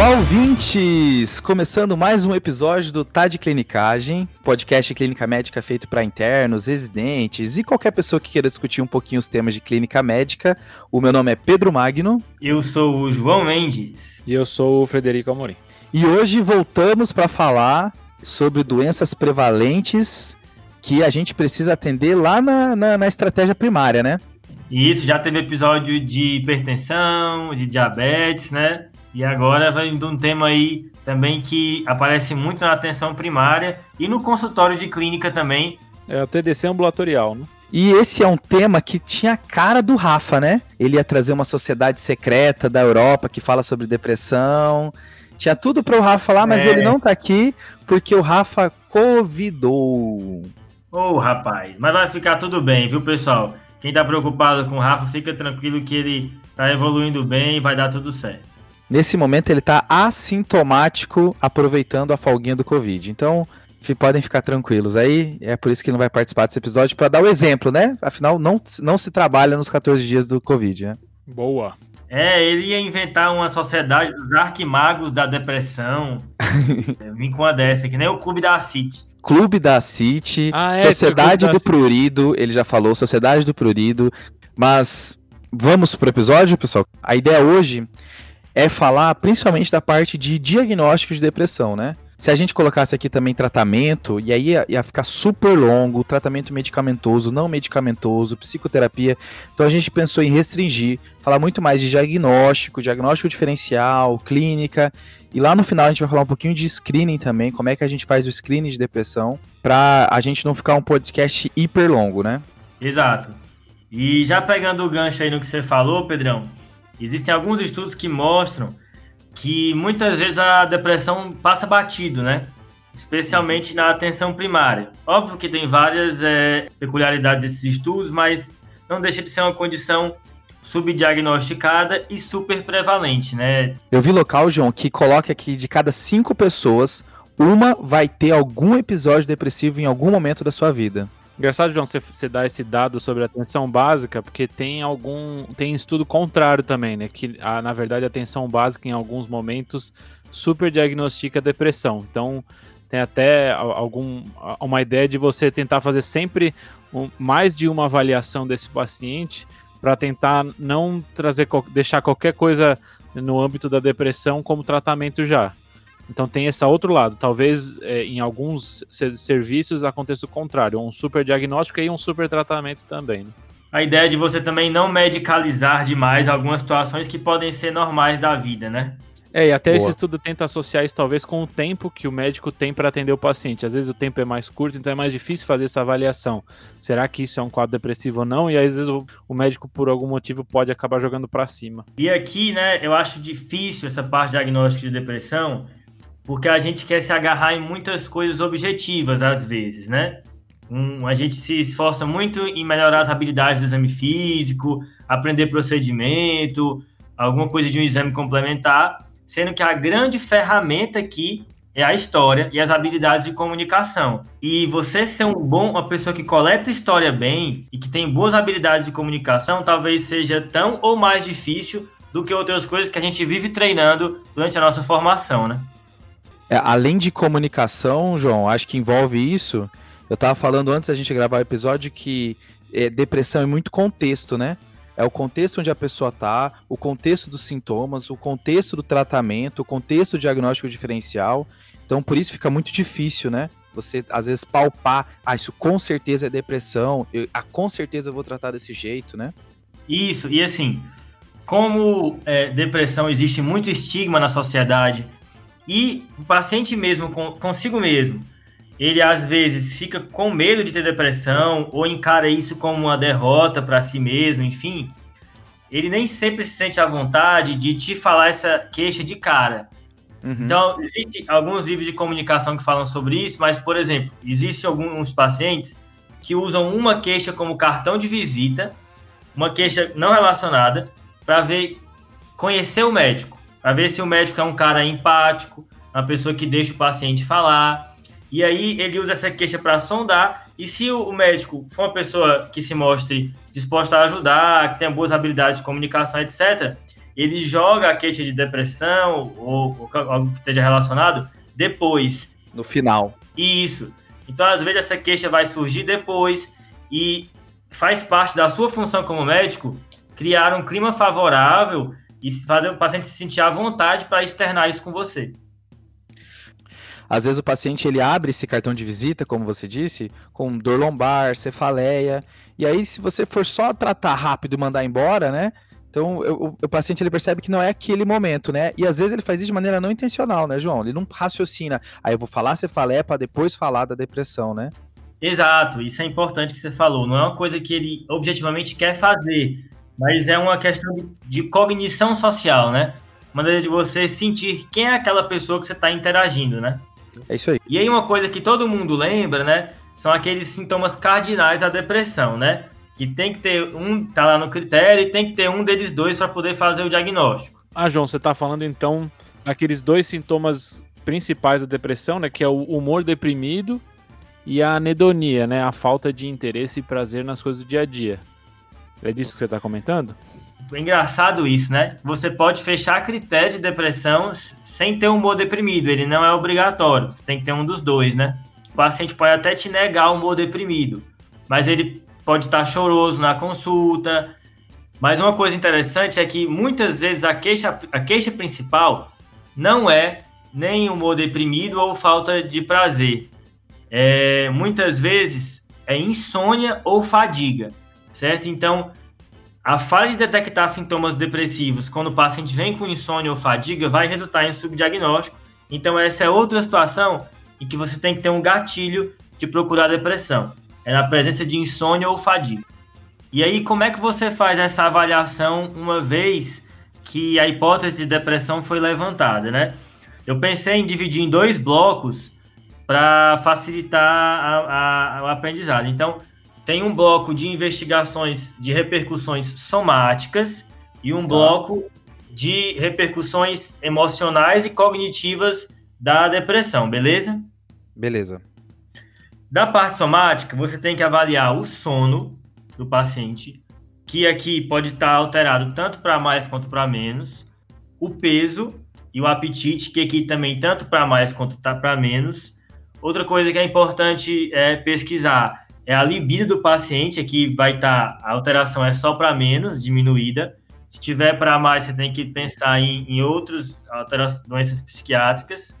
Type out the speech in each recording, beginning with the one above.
Olá, ouvintes! Começando mais um episódio do Tá de Clinicagem, podcast clínica médica feito para internos, residentes e qualquer pessoa que queira discutir um pouquinho os temas de clínica médica. O meu nome é Pedro Magno. Eu sou o João Mendes. E eu sou o Frederico Amorim. E hoje voltamos para falar sobre doenças prevalentes que a gente precisa atender lá na, na, na estratégia primária, né? Isso, já teve episódio de hipertensão, de diabetes, né? E agora vai de um tema aí também que aparece muito na atenção primária e no consultório de clínica também. É o TDC ambulatorial, né? E esse é um tema que tinha a cara do Rafa, né? Ele ia trazer uma sociedade secreta da Europa que fala sobre depressão. Tinha tudo para o Rafa falar, mas é. ele não tá aqui porque o Rafa convidou. Ô, oh, rapaz, mas vai ficar tudo bem, viu, pessoal? Quem tá preocupado com o Rafa, fica tranquilo que ele tá evoluindo bem e vai dar tudo certo. Nesse momento ele tá assintomático, aproveitando a folguinha do Covid. Então, podem ficar tranquilos aí. É por isso que ele não vai participar desse episódio, para dar o exemplo, né? Afinal, não, não se trabalha nos 14 dias do Covid, né? Boa. É, ele ia inventar uma sociedade dos arquimagos da depressão. Vim com uma dessa, que nem o Clube da City. Clube da City, ah, é, Sociedade do Prurido, ele já falou, Sociedade do Prurido. Mas vamos pro episódio, pessoal? A ideia hoje é falar principalmente da parte de diagnóstico de depressão, né? Se a gente colocasse aqui também tratamento, e aí ia, ia, ficar super longo, tratamento medicamentoso, não medicamentoso, psicoterapia. Então a gente pensou em restringir, falar muito mais de diagnóstico, diagnóstico diferencial, clínica. E lá no final a gente vai falar um pouquinho de screening também, como é que a gente faz o screening de depressão, para a gente não ficar um podcast hiper longo, né? Exato. E já pegando o gancho aí no que você falou, Pedrão, existem alguns estudos que mostram que muitas vezes a depressão passa batido, né? Especialmente na atenção primária. Óbvio que tem várias é, peculiaridades desses estudos, mas não deixa de ser uma condição subdiagnosticada e super prevalente, né? Eu vi local, João, que coloca que de cada cinco pessoas, uma vai ter algum episódio depressivo em algum momento da sua vida. Engraçado, João, você, dar esse dado sobre a atenção básica, porque tem algum. tem estudo contrário também, né? Que a, na verdade a atenção básica em alguns momentos super diagnostica depressão. Então tem até algum, uma ideia de você tentar fazer sempre um, mais de uma avaliação desse paciente para tentar não trazer deixar qualquer coisa no âmbito da depressão como tratamento já. Então tem esse outro lado. Talvez é, em alguns serviços aconteça o contrário, um super diagnóstico e um super tratamento também. Né? A ideia de você também não medicalizar demais algumas situações que podem ser normais da vida, né? É, e até Boa. esse estudo tenta associar isso talvez com o tempo que o médico tem para atender o paciente. Às vezes o tempo é mais curto, então é mais difícil fazer essa avaliação. Será que isso é um quadro depressivo ou não? E às vezes o, o médico, por algum motivo, pode acabar jogando para cima. E aqui, né, eu acho difícil essa parte diagnóstica de depressão, porque a gente quer se agarrar em muitas coisas objetivas às vezes, né? Um, a gente se esforça muito em melhorar as habilidades do exame físico, aprender procedimento, alguma coisa de um exame complementar, sendo que a grande ferramenta aqui é a história e as habilidades de comunicação. E você ser um bom, uma pessoa que coleta história bem e que tem boas habilidades de comunicação, talvez seja tão ou mais difícil do que outras coisas que a gente vive treinando durante a nossa formação, né? É, além de comunicação, João, acho que envolve isso. Eu estava falando antes da gente gravar o episódio que é, depressão é muito contexto, né? É o contexto onde a pessoa tá, o contexto dos sintomas, o contexto do tratamento, o contexto do diagnóstico diferencial. Então, por isso fica muito difícil, né? Você, às vezes, palpar, ah, isso com certeza é depressão, eu, ah, com certeza eu vou tratar desse jeito, né? Isso, e assim, como é, depressão existe muito estigma na sociedade, e o paciente mesmo, consigo mesmo, ele às vezes fica com medo de ter depressão ou encara isso como uma derrota para si mesmo, enfim. Ele nem sempre se sente à vontade de te falar essa queixa de cara. Uhum. Então, existem alguns livros de comunicação que falam sobre isso, mas, por exemplo, existem alguns pacientes que usam uma queixa como cartão de visita, uma queixa não relacionada, para ver, conhecer o médico para ver se o médico é um cara empático, uma pessoa que deixa o paciente falar. E aí ele usa essa queixa para sondar. E se o médico for uma pessoa que se mostre disposta a ajudar, que tenha boas habilidades de comunicação, etc., ele joga a queixa de depressão ou, ou algo que esteja relacionado depois. No final. Isso. Então, às vezes, essa queixa vai surgir depois e faz parte da sua função como médico criar um clima favorável e fazer o paciente se sentir à vontade para externar isso com você. Às vezes o paciente ele abre esse cartão de visita, como você disse, com dor lombar, cefaleia, e aí se você for só tratar rápido e mandar embora, né? Então eu, o, paciente ele percebe que não é aquele momento, né? E às vezes ele faz isso de maneira não intencional, né, João? Ele não raciocina. Aí eu vou falar cefaleia para depois falar da depressão, né? Exato, isso é importante que você falou. Não é uma coisa que ele objetivamente quer fazer, mas é uma questão de, de cognição social, né? Maneira de você sentir quem é aquela pessoa que você está interagindo, né? É isso aí. E aí uma coisa que todo mundo lembra, né? São aqueles sintomas cardinais da depressão, né? Que tem que ter um, tá lá no critério, e tem que ter um deles dois para poder fazer o diagnóstico. Ah, João, você tá falando então aqueles dois sintomas principais da depressão, né? Que é o humor deprimido e a anedonia, né? A falta de interesse e prazer nas coisas do dia a dia. É disso que você está comentando? É engraçado isso, né? Você pode fechar critério de depressão sem ter um humor deprimido, ele não é obrigatório, você tem que ter um dos dois, né? O paciente pode até te negar o humor deprimido, mas ele pode estar choroso na consulta. Mas uma coisa interessante é que muitas vezes a queixa, a queixa principal não é nem humor deprimido ou falta de prazer. É, muitas vezes é insônia ou fadiga, certo? Então, a falha de detectar sintomas depressivos quando o paciente vem com insônia ou fadiga vai resultar em subdiagnóstico. Então, essa é outra situação em que você tem que ter um gatilho de procurar depressão. É na presença de insônia ou fadiga. E aí, como é que você faz essa avaliação uma vez que a hipótese de depressão foi levantada, né? Eu pensei em dividir em dois blocos para facilitar o aprendizado. Então, tem um bloco de investigações de repercussões somáticas e um tá. bloco de repercussões emocionais e cognitivas da depressão, beleza? Beleza. Da parte somática, você tem que avaliar o sono do paciente, que aqui pode estar alterado tanto para mais quanto para menos, o peso e o apetite, que aqui também tanto para mais quanto tá para menos. Outra coisa que é importante é pesquisar é a libido do paciente, aqui vai estar, tá, a alteração é só para menos, diminuída. Se tiver para mais, você tem que pensar em, em outras doenças psiquiátricas.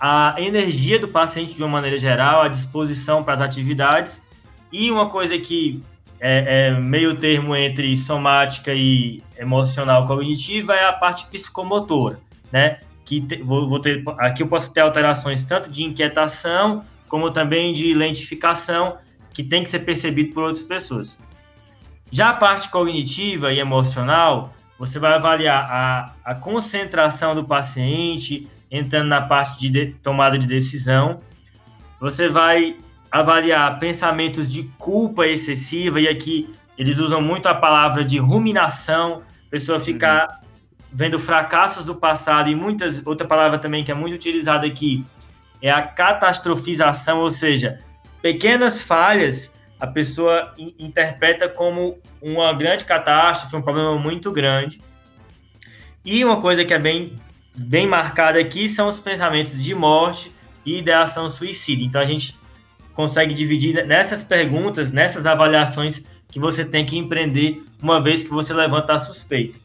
A energia do paciente de uma maneira geral, a disposição para as atividades. E uma coisa que é, é meio termo entre somática e emocional cognitiva é a parte psicomotora, né? Que te, vou, vou ter, aqui eu posso ter alterações tanto de inquietação como também de lentificação, que tem que ser percebido por outras pessoas. Já a parte cognitiva e emocional, você vai avaliar a, a concentração do paciente, entrando na parte de, de tomada de decisão. Você vai avaliar pensamentos de culpa excessiva, e aqui eles usam muito a palavra de ruminação, pessoa ficar uhum. vendo fracassos do passado, e muitas, outra palavra também que é muito utilizada aqui, é a catastrofização, ou seja, pequenas falhas a pessoa interpreta como uma grande catástrofe, um problema muito grande. E uma coisa que é bem, bem marcada aqui são os pensamentos de morte e ideação suicida. Então a gente consegue dividir nessas perguntas, nessas avaliações que você tem que empreender uma vez que você levanta a suspeita.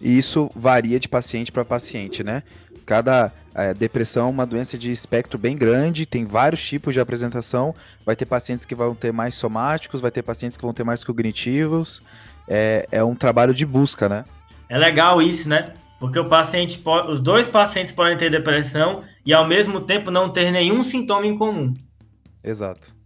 Isso varia de paciente para paciente, né? Cada é, depressão é uma doença de espectro bem grande, tem vários tipos de apresentação. Vai ter pacientes que vão ter mais somáticos, vai ter pacientes que vão ter mais cognitivos. É, é um trabalho de busca, né? É legal isso, né? Porque o paciente pode, os dois pacientes podem ter depressão e ao mesmo tempo não ter nenhum sintoma em comum. Exato.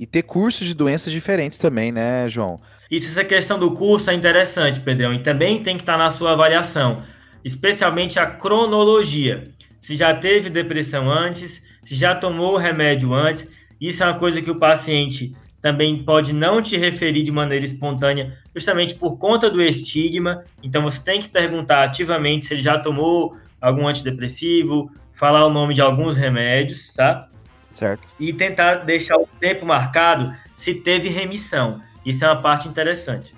E ter cursos de doenças diferentes também, né, João? Isso, essa questão do curso é interessante, Pedrão, e também tem que estar na sua avaliação especialmente a cronologia. Se já teve depressão antes, se já tomou o remédio antes, isso é uma coisa que o paciente também pode não te referir de maneira espontânea, justamente por conta do estigma. Então você tem que perguntar ativamente se ele já tomou algum antidepressivo, falar o nome de alguns remédios, tá? Certo. E tentar deixar o tempo marcado se teve remissão. Isso é uma parte interessante.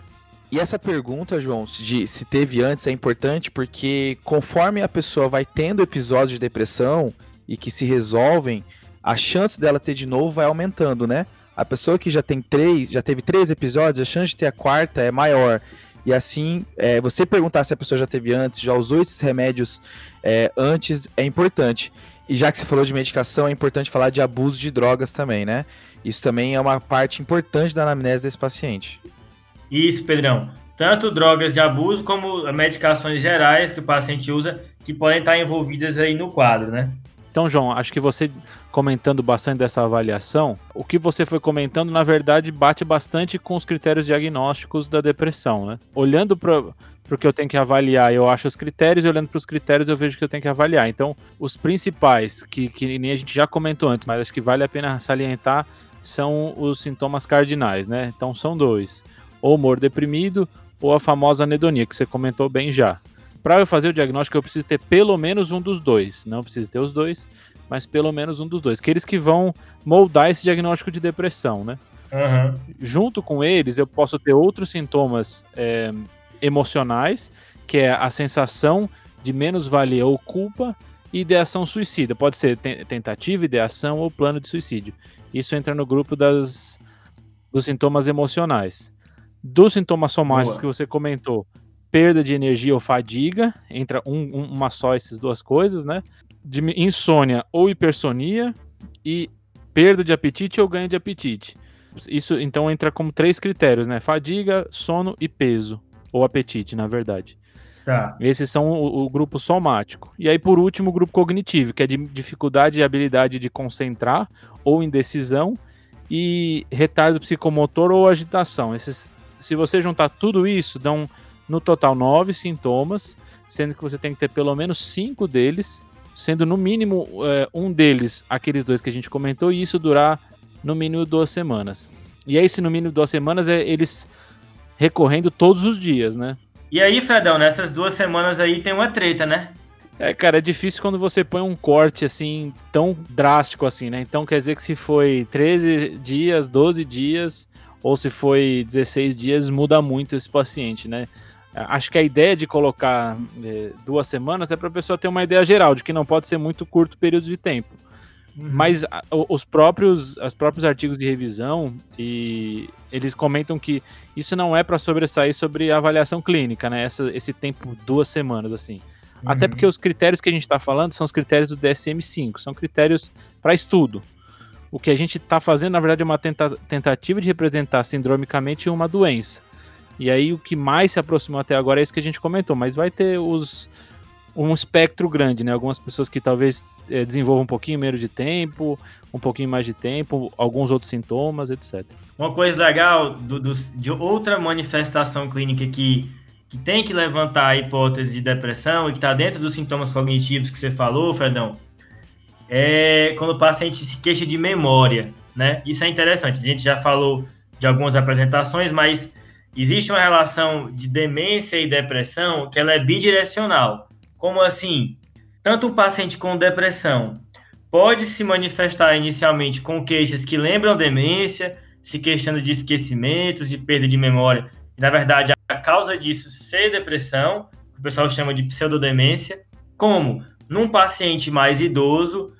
E essa pergunta, João, de se teve antes é importante porque conforme a pessoa vai tendo episódios de depressão e que se resolvem, a chance dela ter de novo vai aumentando, né? A pessoa que já tem três, já teve três episódios, a chance de ter a quarta é maior. E assim, é, você perguntar se a pessoa já teve antes, já usou esses remédios é, antes, é importante. E já que você falou de medicação, é importante falar de abuso de drogas também, né? Isso também é uma parte importante da anamnese desse paciente. Isso, Pedrão. Tanto drogas de abuso como medicações gerais que o paciente usa que podem estar envolvidas aí no quadro, né? Então, João, acho que você comentando bastante dessa avaliação, o que você foi comentando, na verdade, bate bastante com os critérios diagnósticos da depressão, né? Olhando para o que eu tenho que avaliar, eu acho os critérios, e olhando para os critérios, eu vejo que eu tenho que avaliar. Então, os principais, que, que nem a gente já comentou antes, mas acho que vale a pena salientar, são os sintomas cardinais, né? Então, são dois: ou humor deprimido, ou a famosa anedonia, que você comentou bem já para eu fazer o diagnóstico, eu preciso ter pelo menos um dos dois. Não preciso ter os dois, mas pelo menos um dos dois. Aqueles que vão moldar esse diagnóstico de depressão, né? Uhum. Junto com eles, eu posso ter outros sintomas é, emocionais, que é a sensação de menos-valia ou culpa e ideação suicida. Pode ser tentativa, ideação ou plano de suicídio. Isso entra no grupo das, dos sintomas emocionais. Dos sintomas somáticos Boa. que você comentou, perda de energia ou fadiga, entra um, um, uma só essas duas coisas, né? De insônia ou hipersonia e perda de apetite ou ganho de apetite. Isso então entra como três critérios, né? Fadiga, sono e peso, ou apetite, na verdade. Tá. Esses são o, o, grupo somático. E aí, por último, o grupo cognitivo, que é de dificuldade e habilidade de concentrar ou indecisão e retardo psicomotor ou agitação. Esses, se você juntar tudo isso, dão no total, nove sintomas, sendo que você tem que ter pelo menos cinco deles, sendo no mínimo é, um deles aqueles dois que a gente comentou, e isso durar no mínimo duas semanas. E aí, se no mínimo duas semanas, é eles recorrendo todos os dias, né? E aí, Fredão, nessas duas semanas aí tem uma treta, né? É, cara, é difícil quando você põe um corte assim, tão drástico assim, né? Então quer dizer que se foi 13 dias, 12 dias, ou se foi 16 dias, muda muito esse paciente, né? Acho que a ideia de colocar é, duas semanas é para a pessoa ter uma ideia geral de que não pode ser muito curto período de tempo. Uhum. Mas a, os próprios, os próprios artigos de revisão e eles comentam que isso não é para sobressair sobre a avaliação clínica, né? Essa, esse tempo duas semanas assim. Uhum. Até porque os critérios que a gente está falando são os critérios do DSM-5, são critérios para estudo. O que a gente está fazendo, na verdade, é uma tenta tentativa de representar sindromicamente uma doença. E aí o que mais se aproximou até agora é isso que a gente comentou, mas vai ter os um espectro grande, né? Algumas pessoas que talvez é, desenvolvam um pouquinho menos de tempo, um pouquinho mais de tempo, alguns outros sintomas, etc. Uma coisa legal do, do, de outra manifestação clínica que, que tem que levantar a hipótese de depressão e que está dentro dos sintomas cognitivos que você falou, Fredão, é quando o paciente se queixa de memória, né? Isso é interessante. A gente já falou de algumas apresentações, mas existe uma relação de demência e depressão que ela é bidirecional. Como assim? Tanto um paciente com depressão pode se manifestar inicialmente com queixas que lembram demência, se queixando de esquecimentos, de perda de memória. Na verdade, a causa disso ser depressão, que o pessoal chama de pseudodemência, como num paciente mais idoso,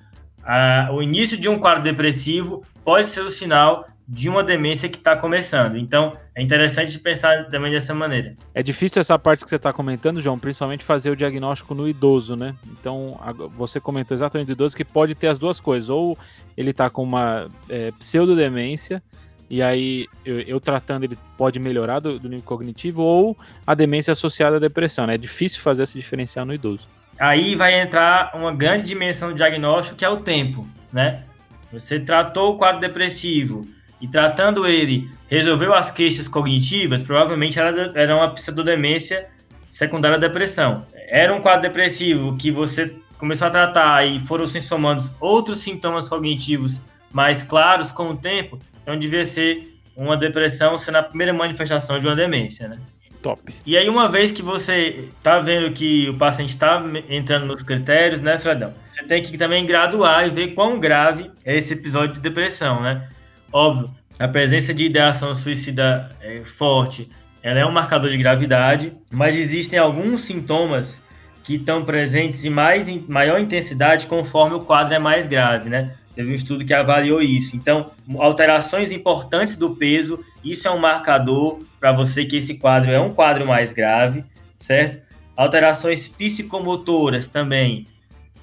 a, o início de um quadro depressivo pode ser o sinal de uma demência que está começando. Então, é interessante pensar também dessa maneira. É difícil essa parte que você está comentando, João, principalmente fazer o diagnóstico no idoso, né? Então, você comentou exatamente do idoso que pode ter as duas coisas. Ou ele está com uma é, pseudodemência, e aí eu, eu, tratando ele pode melhorar do, do, nível cognitivo, ou a demência associada à depressão, né? É difícil fazer esse diferencial no idoso. Aí vai entrar uma grande dimensão do diagnóstico, que é o tempo, né? Você tratou o quadro depressivo, e tratando ele resolveu as queixas cognitivas, provavelmente era, era uma pseudodemência secundária à depressão. Era um quadro depressivo que você começou a tratar e foram se somando outros sintomas cognitivos mais claros com o tempo, então devia ser uma depressão sendo a primeira manifestação de uma demência, né? Top. E aí, uma vez que você tá vendo que o paciente está entrando nos critérios, né, Fredão? Você tem que também graduar e ver quão grave é esse episódio de depressão, né? Óbvio, a presença de ideação suicida é forte ela é um marcador de gravidade, mas existem alguns sintomas que estão presentes em mais, maior intensidade conforme o quadro é mais grave, né? Teve um estudo que avaliou isso. Então, alterações importantes do peso, isso é um marcador para você que esse quadro é um quadro mais grave, certo? Alterações psicomotoras também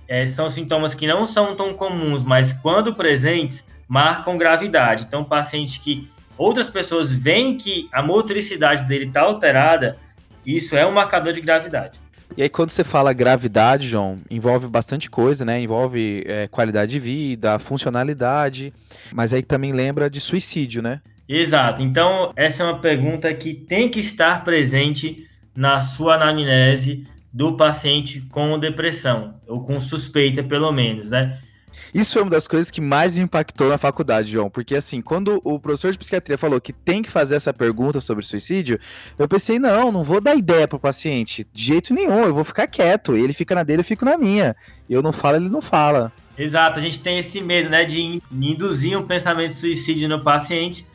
é, são sintomas que não são tão comuns, mas quando presentes, marcam gravidade. Então, paciente que outras pessoas veem que a motricidade dele está alterada, isso é um marcador de gravidade. E aí, quando você fala gravidade, João, envolve bastante coisa, né? Envolve é, qualidade de vida, funcionalidade, mas aí também lembra de suicídio, né? Exato. Então, essa é uma pergunta que tem que estar presente na sua anamnese do paciente com depressão, ou com suspeita, pelo menos, né? Isso é uma das coisas que mais me impactou na faculdade, João, porque assim, quando o professor de psiquiatria falou que tem que fazer essa pergunta sobre suicídio, eu pensei, não, não vou dar ideia pro paciente, de jeito nenhum, eu vou ficar quieto, ele fica na dele, eu fico na minha. Eu não falo, ele não fala. Exato, a gente tem esse medo, né, de induzir um pensamento de suicídio no paciente,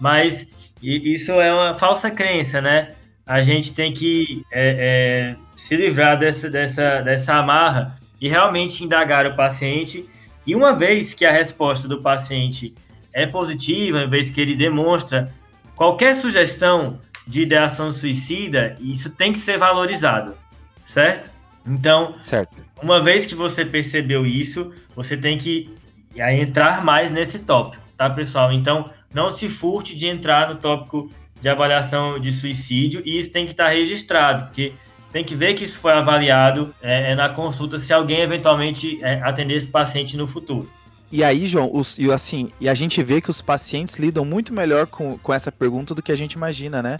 mas isso é uma falsa crença, né? A gente tem que é, é, se livrar dessa, dessa, dessa amarra e realmente indagar o paciente e uma vez que a resposta do paciente é positiva, uma vez que ele demonstra qualquer sugestão de ideação suicida, isso tem que ser valorizado, certo? Então, certo. uma vez que você percebeu isso, você tem que entrar mais nesse tópico, tá, pessoal? Então, não se furte de entrar no tópico de avaliação de suicídio e isso tem que estar registrado, porque tem que ver que isso foi avaliado é, é, na consulta se alguém eventualmente é, atender esse paciente no futuro. E aí, João, os, e assim, e a gente vê que os pacientes lidam muito melhor com, com essa pergunta do que a gente imagina, né?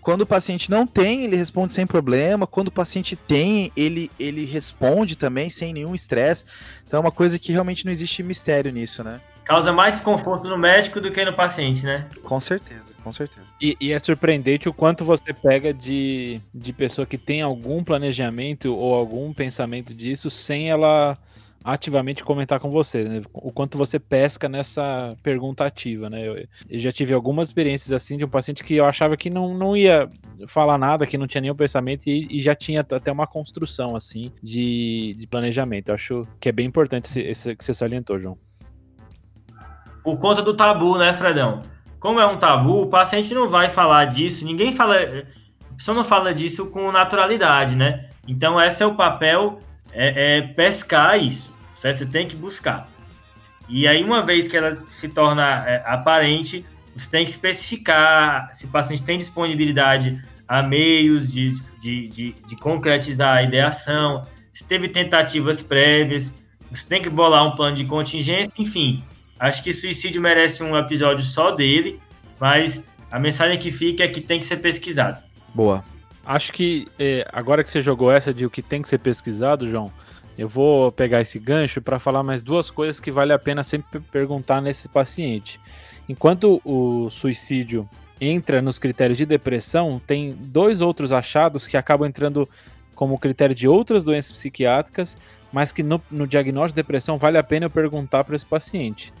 Quando o paciente não tem, ele responde sem problema. Quando o paciente tem, ele, ele responde também sem nenhum estresse. Então é uma coisa que realmente não existe mistério nisso, né? Causa mais desconforto no médico do que no paciente, né? Com certeza, com certeza. E, e, é surpreendente o quanto você pega de, de pessoa que tem algum planejamento ou algum pensamento disso sem ela ativamente comentar com você, né? O quanto você pesca nessa pergunta ativa, né? Eu, eu, já tive algumas experiências assim de um paciente que eu achava que não, não ia falar nada, que não tinha nenhum pensamento e, e já tinha até uma construção assim de, de planejamento. Eu acho que é bem importante esse, esse que você salientou, João por conta do tabu, né, Fredão? Como é um tabu, o paciente não vai falar disso, ninguém fala. A pessoa não fala disso com naturalidade, né? Então, esse é o papel, é, é pescar isso, certo? Você tem que buscar. E aí, uma vez que ela se torna é, aparente, você tem que especificar se o paciente tem disponibilidade a meios de, de, de, de concretizar a ideação, se teve tentativas prévias, você tem que bolar um plano de contingência, enfim. Acho que suicídio merece um episódio só dele, mas a mensagem que fica é que tem que ser pesquisado. Boa. Acho que é, agora que você jogou essa de o que tem que ser pesquisado, João, eu vou pegar esse gancho para falar mais duas coisas que vale a pena sempre perguntar nesse paciente. Enquanto o suicídio entra nos critérios de depressão, tem dois outros achados que acabam entrando como critério de outras doenças psiquiátricas, mas que no, no diagnóstico de depressão vale a pena eu perguntar para esse paciente.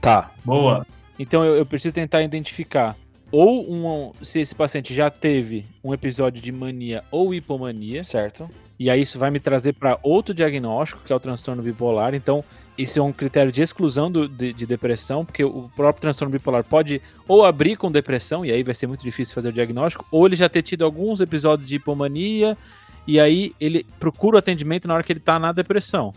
Tá. Boa. Então eu, eu preciso tentar identificar ou um, se esse paciente já teve um episódio de mania ou hipomania. Certo. E aí isso vai me trazer para outro diagnóstico, que é o transtorno bipolar. Então, esse é um critério de exclusão do, de, de, depressão, porque o próprio transtorno bipolar pode ou abrir com depressão, e aí vai ser muito difícil fazer o diagnóstico, ou ele já ter tido alguns episódios de hipomania, e aí ele procura o atendimento na hora que ele está na depressão.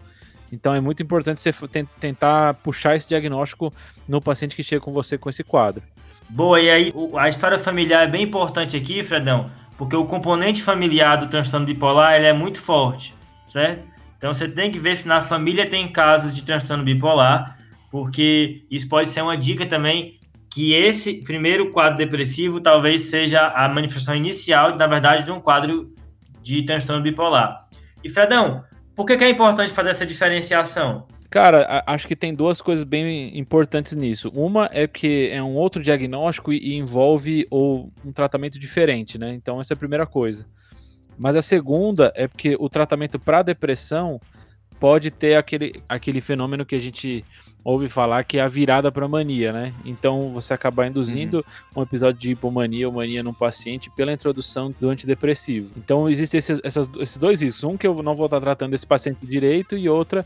Então é muito importante você tentar puxar esse diagnóstico no paciente que chega com você com esse quadro. Boa, e aí a história familiar é bem importante aqui, Fredão, porque o componente familiar do transtorno bipolar ele é muito forte, certo? Então você tem que ver se na família tem casos de transtorno bipolar, porque isso pode ser uma dica também que esse primeiro quadro depressivo talvez seja a manifestação inicial, na verdade, de um quadro de transtorno bipolar. E Fredão, por que, que é importante fazer essa diferenciação? Cara, acho que tem duas coisas bem importantes nisso. Uma é que é um outro diagnóstico e envolve ou um tratamento diferente, né? Então essa é a primeira coisa. Mas a segunda é porque o tratamento para depressão pode ter aquele, aquele fenômeno que a gente ouve falar que é a virada para mania, né? Então você acaba induzindo uhum. um episódio de hipomania ou mania num paciente pela introdução do antidepressivo. Então existem esses, essas, esses dois riscos. Um que eu não vou estar tratando desse paciente direito e outra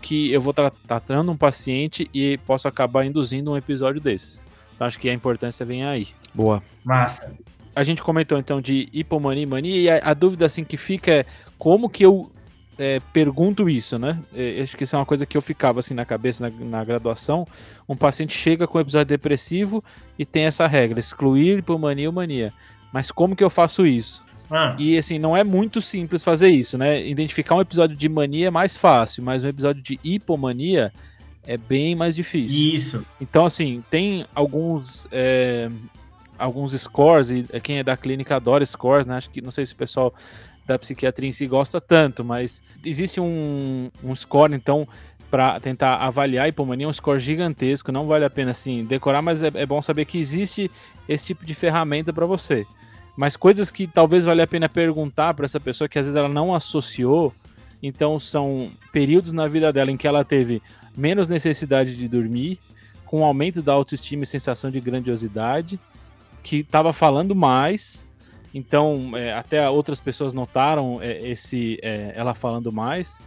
que eu vou estar tratando um paciente e posso acabar induzindo um episódio desses. Então acho que a importância vem aí. Boa. Massa. A gente comentou então de hipomania e mania e a, a dúvida assim que fica é como que eu é, pergunto isso, né? É, acho que isso é uma coisa que eu ficava assim na cabeça na, na, graduação. Um paciente chega com um episódio depressivo e tem essa regra: excluir hipomania ou mania. Mas como que eu faço isso? Ah. E assim, não é muito simples fazer isso, né? Identificar um episódio de mania é mais fácil, mas um episódio de hipomania é bem mais difícil. Isso. Então, assim, tem alguns. É, alguns scores, e quem é da clínica adora scores, né? Acho que não sei se o pessoal da psiquiatria em si gosta tanto, mas existe um, um score, então, para tentar avaliar a hipomania, um score gigantesco, não vale a pena assim decorar, mas é, é bom saber que existe esse tipo de ferramenta para você. Mas coisas que talvez valha a pena perguntar para essa pessoa que às vezes ela não associou, então são períodos na vida dela em que ela teve menos necessidade de dormir, com aumento da autoestima e sensação de grandiosidade, que estava falando mais, então, é, até outras pessoas notaram é, esse é, ela falando mais.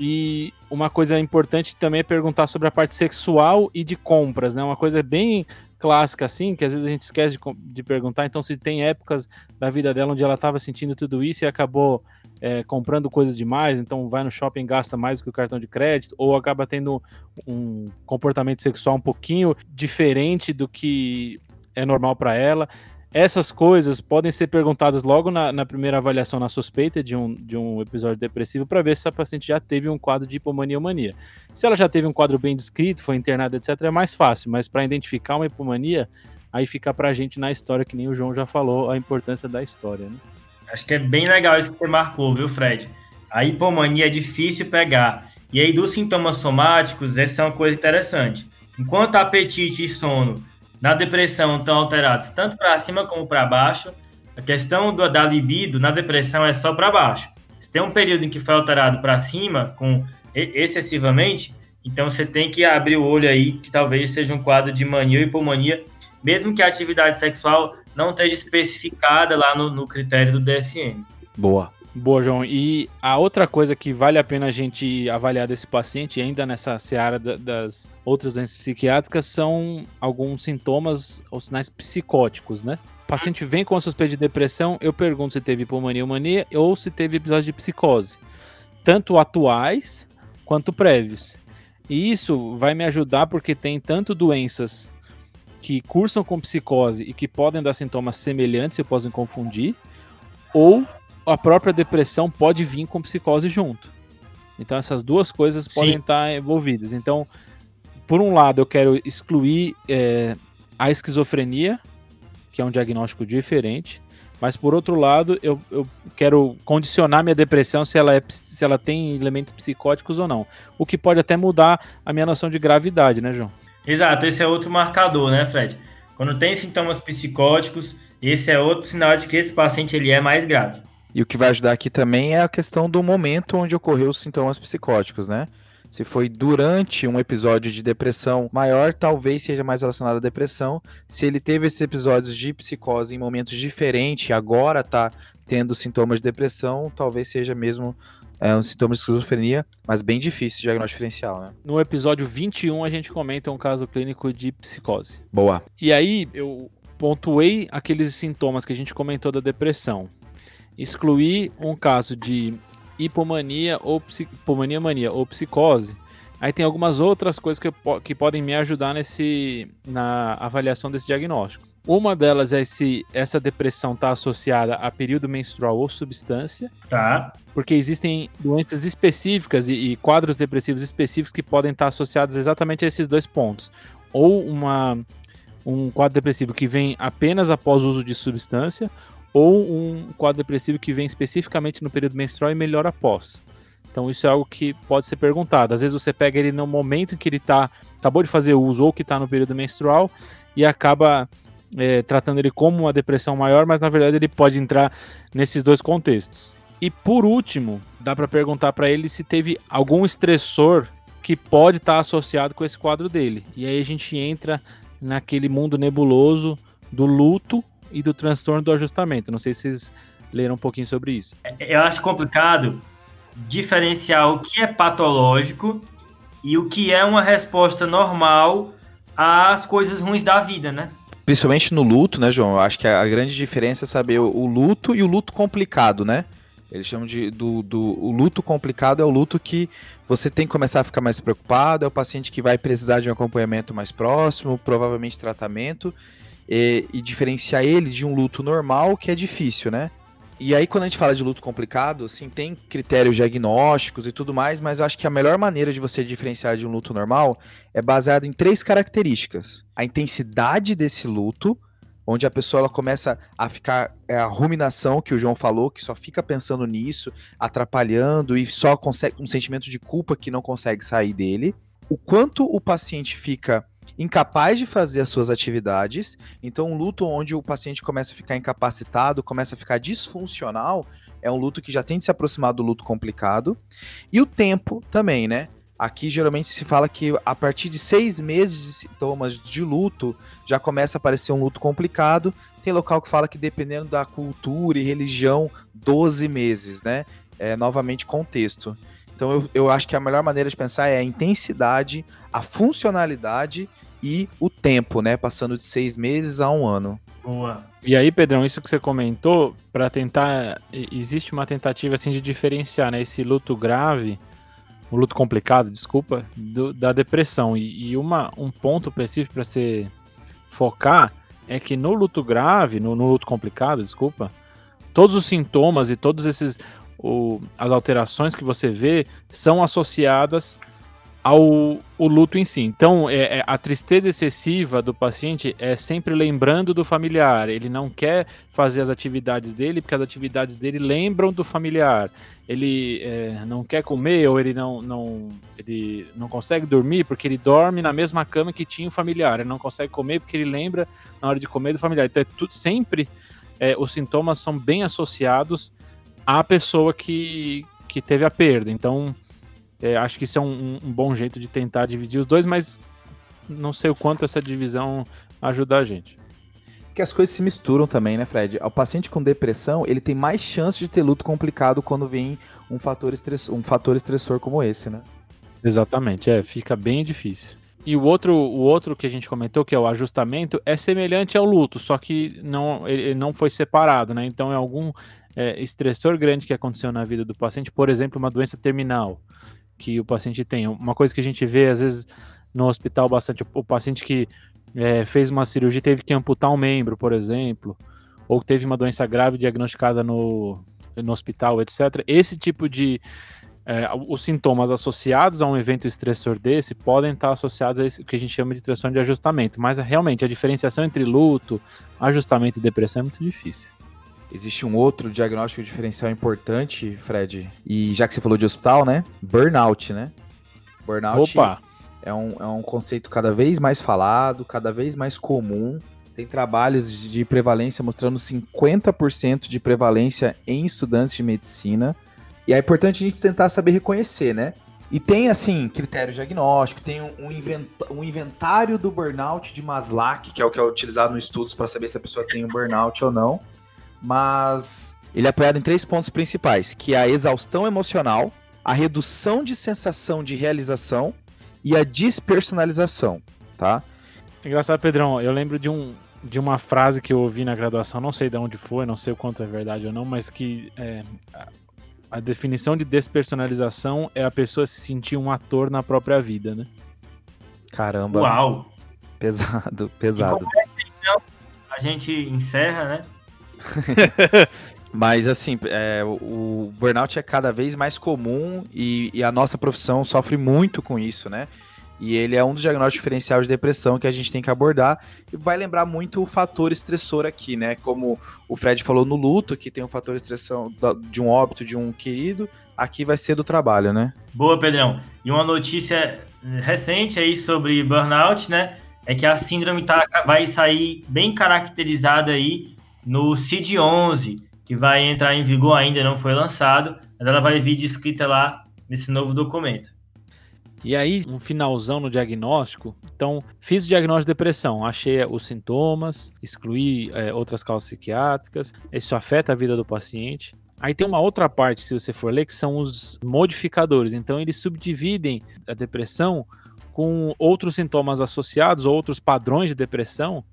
E uma coisa importante também é perguntar sobre a parte sexual e de compras, né? Uma coisa bem clássica assim, que às vezes a gente esquece de, de perguntar. Então, se tem épocas da vida dela onde ela estava sentindo tudo isso e acabou é, comprando coisas demais, então vai no shopping gasta mais do que o cartão de crédito, ou acaba tendo um comportamento sexual um pouquinho diferente do que é normal para ela. Essas coisas podem ser perguntadas logo na, na primeira avaliação na suspeita de um, de um episódio depressivo para ver se a paciente já teve um quadro de hipomania ou mania. Se ela já teve um quadro bem descrito, foi internada, etc., é mais fácil, mas para identificar uma hipomania, aí fica para a gente na história, que nem o João já falou, a importância da história. Né? Acho que é bem legal isso que você marcou, viu, Fred? A hipomania é difícil pegar. E aí, dos sintomas somáticos, essa é uma coisa interessante. Enquanto apetite e sono na depressão estão alterados tanto para cima como para baixo. A questão do, da libido na depressão é só para baixo. Se tem um período em que foi alterado para cima, com excessivamente, então você tem que abrir o olho aí, que talvez seja um quadro de mania ou hipomania, mesmo que a atividade sexual não esteja especificada lá no, no critério do DSM. Boa. Boa, João. E a outra coisa que vale a pena a gente avaliar desse paciente, ainda nessa seara da, das outras doenças psiquiátricas, são alguns sintomas ou sinais psicóticos, né? O paciente vem com suspeita de depressão, eu pergunto se teve hipomania ou mania ou se teve episódio de psicose, tanto atuais quanto prévios. E isso vai me ajudar porque tem tanto doenças que cursam com psicose e que podem dar sintomas semelhantes e podem confundir, ou a própria depressão pode vir com psicose junto. Então essas duas coisas Sim. podem estar envolvidas. Então, por um lado, eu quero excluir é, a esquizofrenia, que é um diagnóstico diferente, mas por outro lado, eu, eu quero condicionar minha depressão se ela, é, se ela tem elementos psicóticos ou não. O que pode até mudar a minha noção de gravidade, né, João? Exato, esse é outro marcador, né, Fred? Quando tem sintomas psicóticos, esse é outro sinal de que esse paciente ele é mais grave. E o que vai ajudar aqui também é a questão do momento onde ocorreu os sintomas psicóticos, né? Se foi durante um episódio de depressão maior, talvez seja mais relacionado à depressão. Se ele teve esses episódios de psicose em momentos diferentes, agora está tendo sintomas de depressão, talvez seja mesmo é, um sintoma de esquizofrenia, mas bem difícil de diagnóstico diferencial, né? No episódio 21 a gente comenta um caso clínico de psicose. Boa. E aí eu pontuei aqueles sintomas que a gente comentou da depressão excluir um caso de hipomania ou hipomania mania ou psicose, aí tem algumas outras coisas que, que podem me ajudar nesse na avaliação desse diagnóstico. Uma delas é se essa depressão está associada a período menstrual ou substância. Tá. Porque existem doenças específicas e, e quadros depressivos específicos que podem estar associados exatamente a esses dois pontos. Ou uma, um quadro depressivo que vem apenas após o uso de substância, ou um quadro depressivo que vem especificamente no período menstrual e melhora após. Então isso é algo que pode ser perguntado. Às vezes você pega ele no momento em que ele tá, acabou de fazer uso ou que está no período menstrual e acaba é, tratando ele como uma depressão maior, mas na verdade ele pode entrar nesses dois contextos. E por último, dá para perguntar para ele se teve algum estressor que pode estar tá associado com esse quadro dele. E aí a gente entra naquele mundo nebuloso do luto e do transtorno do ajustamento. Não sei se vocês leram um pouquinho sobre isso. É, eu acho complicado diferenciar o que é patológico e o que é uma resposta normal às coisas ruins da vida, né? Principalmente no luto, né, João? Eu acho que a grande diferença é saber o, o luto e o luto complicado, né? Eles chamam de do, do o luto complicado é o luto que você tem que começar a ficar mais preocupado, é o paciente que vai precisar de um acompanhamento mais próximo, provavelmente tratamento, e, e diferenciar ele de um luto normal que é difícil, né? E aí, quando a gente fala de luto complicado, assim, tem critérios diagnósticos e tudo mais, mas eu acho que a melhor maneira de você diferenciar de um luto normal é baseado em três características: a intensidade desse luto, onde a pessoa ela começa a ficar é a ruminação que o João falou, que só fica pensando nisso, atrapalhando e só consegue um sentimento de culpa que não consegue sair dele. O quanto o paciente fica incapaz de fazer as suas atividades. Então, um luto onde o paciente começa a ficar incapacitado, começa a ficar disfuncional, é um luto que já tem de se aproximar do luto complicado. E o tempo também, né? Aqui geralmente se fala que a partir de seis meses de sintomas de luto já começa a aparecer um luto complicado. Tem local que fala que dependendo da cultura e religião, 12 meses, né? É novamente contexto. Então eu, eu acho que a melhor maneira de pensar é a intensidade, a funcionalidade e o tempo, né? Passando de seis meses a um ano. Boa. E aí, Pedrão, isso que você comentou, para tentar. Existe uma tentativa assim de diferenciar né, esse luto grave, o luto complicado, desculpa, do, da depressão. E, e, uma, um ponto preciso para você focar é que no luto grave, no, no luto complicado, desculpa, todos os sintomas e todos esses o, as alterações que você vê são associadas ao o luto em si. Então, é, é, a tristeza excessiva do paciente é sempre lembrando do familiar. Ele não quer fazer as atividades dele porque as atividades dele lembram do familiar. Ele é, não quer comer ou ele não, não, ele não consegue dormir porque ele dorme na mesma cama que tinha o familiar. Ele não consegue comer porque ele lembra na hora de comer do familiar. Então, é tudo sempre é, os sintomas são bem associados a pessoa que, que teve a perda. Então, é, acho que isso é um, um, bom jeito de tentar dividir os dois, mas não sei o quanto essa divisão ajuda a gente. Que as coisas se misturam também, né, Fred? O paciente com depressão, ele tem mais chance de ter luto complicado quando vem um fator, estressor, um fator estressor como esse, né? Exatamente, é, fica bem difícil. E o outro, o outro que a gente comentou, que é o ajustamento, é semelhante ao luto, só que não, ele não foi separado, né? Então é algum é, estressor grande que aconteceu na vida do paciente, por exemplo, uma doença terminal que o paciente tem. Uma coisa que a gente vê, às vezes, no hospital bastante, o paciente que é, fez uma cirurgia teve que amputar um membro, por exemplo, ou teve uma doença grave diagnosticada no, no hospital, etc. Esse tipo de. É, os sintomas associados a um evento estressor desse podem estar associados a isso que a gente chama de transtorno de ajustamento, mas realmente a diferenciação entre luto, ajustamento e depressão é muito difícil. Existe um outro diagnóstico diferencial importante, Fred, e já que você falou de hospital, né? Burnout, né? Burnout Opa. É, um, é um conceito cada vez mais falado, cada vez mais comum. Tem trabalhos de prevalência mostrando 50% de prevalência em estudantes de medicina. E é importante a gente tentar saber reconhecer, né? E tem, assim, critério diagnóstico, tem um, um, inventário do burnout de Maslach, que é o que é utilizado nos estudos para saber se a pessoa tem um burnout ou não mas ele é apoiado em três pontos principais, que é a exaustão emocional, a redução de sensação de realização e a despersonalização, tá? Engraçado, Pedrão, eu lembro de, um, de uma frase que eu ouvi na graduação, não sei de onde foi, não sei o quanto é verdade ou não, mas que é, a definição de despersonalização é a pessoa se sentir um ator na própria vida, né? Caramba. Uau! Pesado, pesado. É então, a gente encerra, né? Mas assim, é, o burnout é cada vez mais comum e, e, a nossa profissão sofre muito com isso, né? E ele é um dos diagnósticos diferenciais de depressão que a gente tem que abordar. E vai lembrar muito o fator estressor aqui, né? Como o Fred falou no luto, que tem o fator estressão de um óbito de um querido, aqui vai ser do trabalho, né? Boa, Pedrão. E uma notícia recente aí sobre burnout, né? É que a síndrome tá, vai sair bem caracterizada aí no CID-11, que vai entrar em vigor ainda não foi lançado, mas ela vai vir descrita lá nesse novo documento. E aí, um finalzão no diagnóstico. Então, fiz o diagnóstico de depressão, achei os sintomas, excluí é, outras causas psiquiátricas, isso afeta a vida do paciente. Aí tem uma outra parte, se você for ler, que são os modificadores. Então, eles subdividem a depressão com outros sintomas associados, outros padrões de depressão,